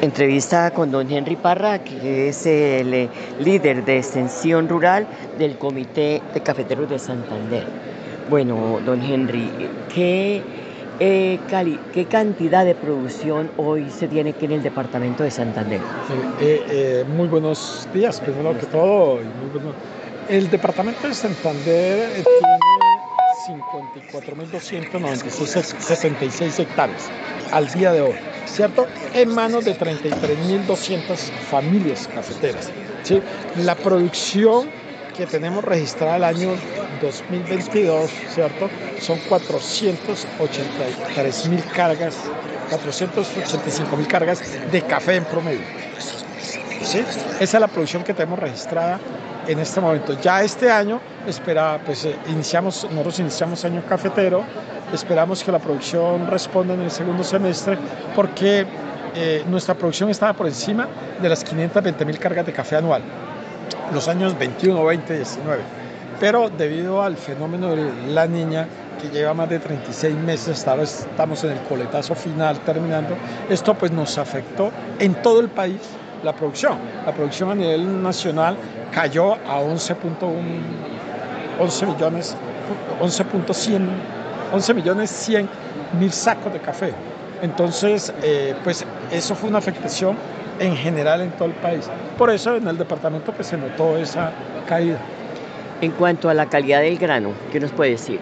Entrevista con don Henry Parra, que es el eh, líder de extensión rural del Comité de Cafeteros de Santander. Bueno, don Henry, ¿qué, eh, ¿qué cantidad de producción hoy se tiene aquí en el departamento de Santander? Eh, muy buenos días, primero que todo. El departamento de Santander tiene 54.266 hectáreas al día de hoy, ¿cierto? En manos de 33.200 familias cafeteras. ¿sí? La producción que tenemos registrada el año 2022, ¿cierto? Son 483.000 cargas, 485.000 cargas de café en promedio. Esa es la producción que tenemos registrada en este momento. Ya este año espera, pues eh, iniciamos, nosotros iniciamos año cafetero, esperamos que la producción responda en el segundo semestre porque eh, nuestra producción estaba por encima de las 520 mil cargas de café anual, los años 21, 20, 19. Pero debido al fenómeno de la niña, que lleva más de 36 meses, estamos en el coletazo final terminando, esto pues nos afectó en todo el país la producción. La producción a nivel nacional cayó a 11.1 11 millones 11.100 11 millones 100 mil sacos de café. Entonces, eh, pues eso fue una afectación en general en todo el país. Por eso en el departamento pues, se notó esa caída. En cuanto a la calidad del grano, ¿qué nos puede decir?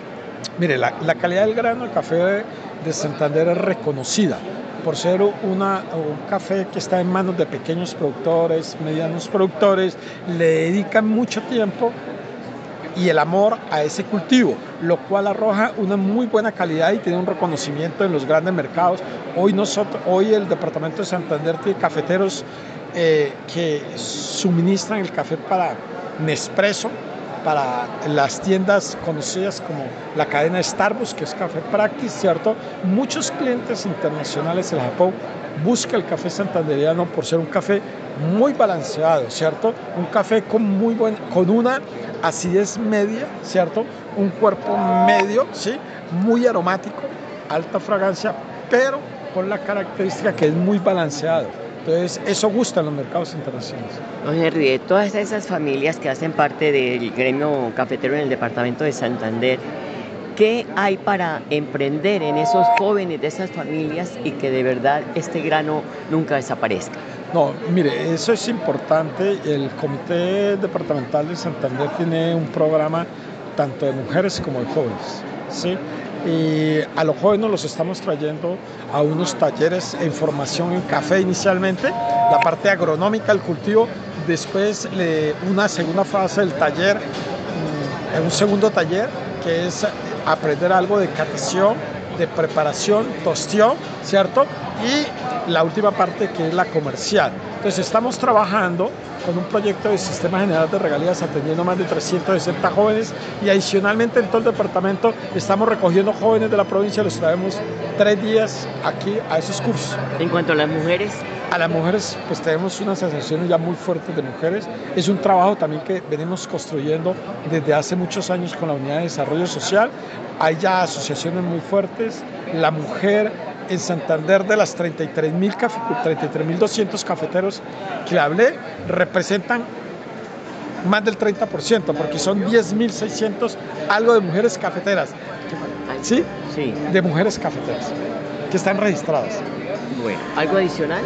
Mire, la, la calidad del grano, el café de Santander es reconocida por ser una, un café que está en manos de pequeños productores, medianos productores, le dedican mucho tiempo y el amor a ese cultivo, lo cual arroja una muy buena calidad y tiene un reconocimiento en los grandes mercados. Hoy, nosotros, hoy el Departamento de Santander tiene cafeteros eh, que suministran el café para Nespresso, para las tiendas conocidas como la cadena Starbucks, que es Café Practice, ¿cierto? Muchos clientes internacionales en Japón buscan el café santanderiano por ser un café muy balanceado, ¿cierto? Un café con, muy buen, con una acidez media, ¿cierto? Un cuerpo medio, ¿sí? Muy aromático, alta fragancia, pero con la característica que es muy balanceado. Entonces, eso gusta en los mercados internacionales. Don Henry, de todas esas familias que hacen parte del gremio cafetero en el departamento de Santander, ¿qué hay para emprender en esos jóvenes de esas familias y que de verdad este grano nunca desaparezca? No, mire, eso es importante. El Comité Departamental de Santander tiene un programa tanto de mujeres como de jóvenes. ¿sí? Y a los jóvenes los estamos trayendo a unos talleres en formación en café inicialmente, la parte agronómica, el cultivo, después una segunda fase del taller, mm, un segundo taller que es aprender algo de catación, de preparación, tostión, ¿cierto? Y la última parte que es la comercial. Entonces estamos trabajando con un proyecto de sistema general de regalías atendiendo más de 360 jóvenes y adicionalmente en todo el departamento estamos recogiendo jóvenes de la provincia, los traemos tres días aquí a esos cursos. En cuanto a las mujeres. A las mujeres pues tenemos unas asociaciones ya muy fuertes de mujeres. Es un trabajo también que venimos construyendo desde hace muchos años con la Unidad de Desarrollo Social. Hay ya asociaciones muy fuertes. La mujer en Santander de las 33.200 cafeteros que hablé, representan más del 30%, porque son 10.600 algo de mujeres cafeteras. ¿Sí? Sí. De mujeres cafeteras que están registradas. Bueno, ¿algo adicional?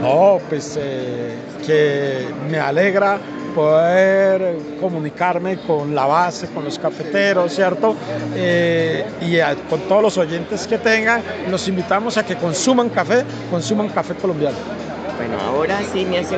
No, pues eh, que me alegra poder comunicarme con la base, con los cafeteros, ¿cierto? Eh, y con todos los oyentes que tengan, los invitamos a que consuman café, consuman café colombiano. Bueno, ahora sí me hace